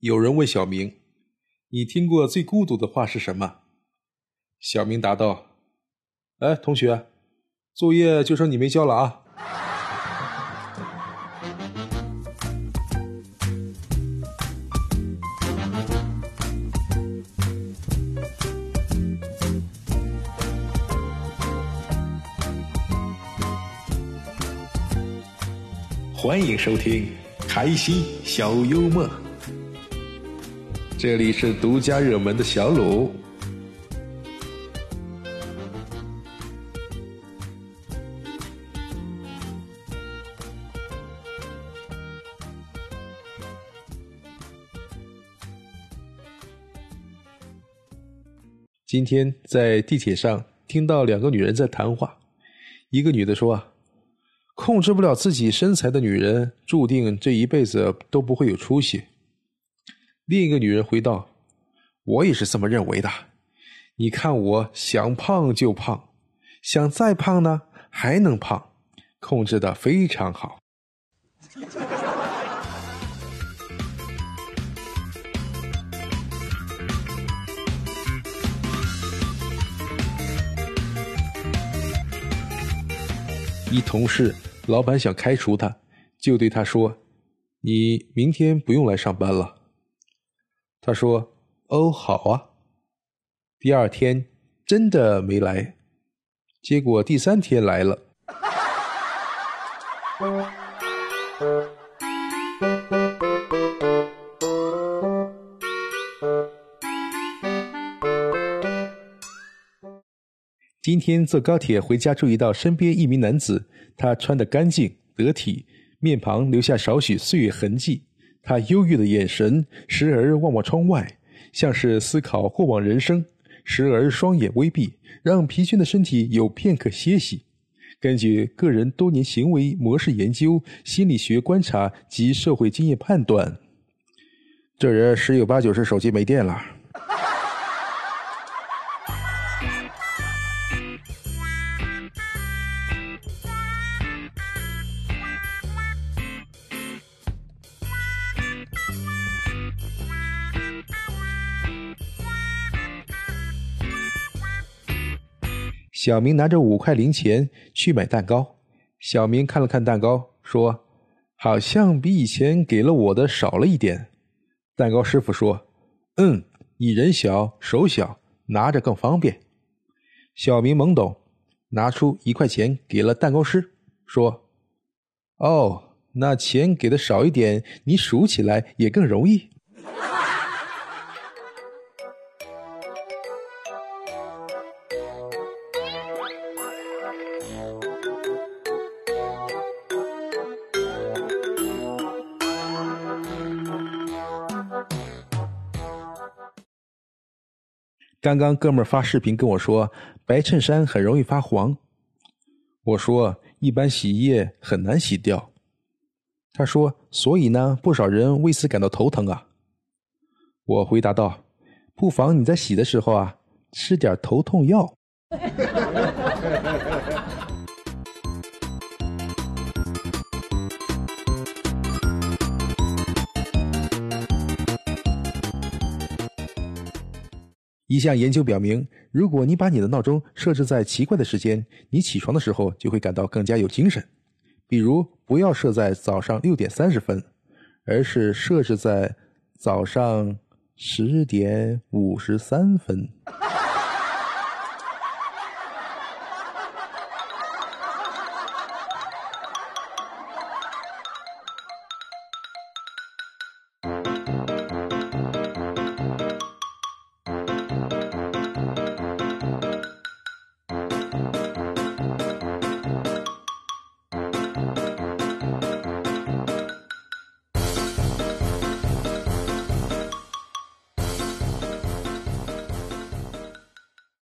有人问小明：“你听过最孤独的话是什么？”小明答道：“哎，同学，作业就剩你没交了啊。”欢迎收听《开心小幽默》，这里是独家热门的小鲁。今天在地铁上听到两个女人在谈话，一个女的说。啊控制不了自己身材的女人，注定这一辈子都不会有出息。另一个女人回道：“我也是这么认为的。你看，我想胖就胖，想再胖呢还能胖，控制的非常好。”一同事。老板想开除他，就对他说：“你明天不用来上班了。”他说：“哦，好啊。”第二天真的没来，结果第三天来了。今天坐高铁回家，注意到身边一名男子，他穿得干净得体，面庞留下少许岁月痕迹。他忧郁的眼神时而望望窗外，像是思考过往人生；时而双眼微闭，让疲倦的身体有片刻歇息。根据个人多年行为模式研究、心理学观察及社会经验判断，这人十有八九是手机没电了。小明拿着五块零钱去买蛋糕。小明看了看蛋糕，说：“好像比以前给了我的少了一点。”蛋糕师傅说：“嗯，你人小手小，拿着更方便。”小明懵懂，拿出一块钱给了蛋糕师，说：“哦，那钱给的少一点，你数起来也更容易。”刚刚哥们儿发视频跟我说，白衬衫很容易发黄。我说一般洗衣液很难洗掉。他说，所以呢，不少人为此感到头疼啊。我回答道，不妨你在洗的时候啊，吃点头痛药。一项研究表明，如果你把你的闹钟设置在奇怪的时间，你起床的时候就会感到更加有精神。比如，不要设在早上六点三十分，而是设置在早上十点五十三分。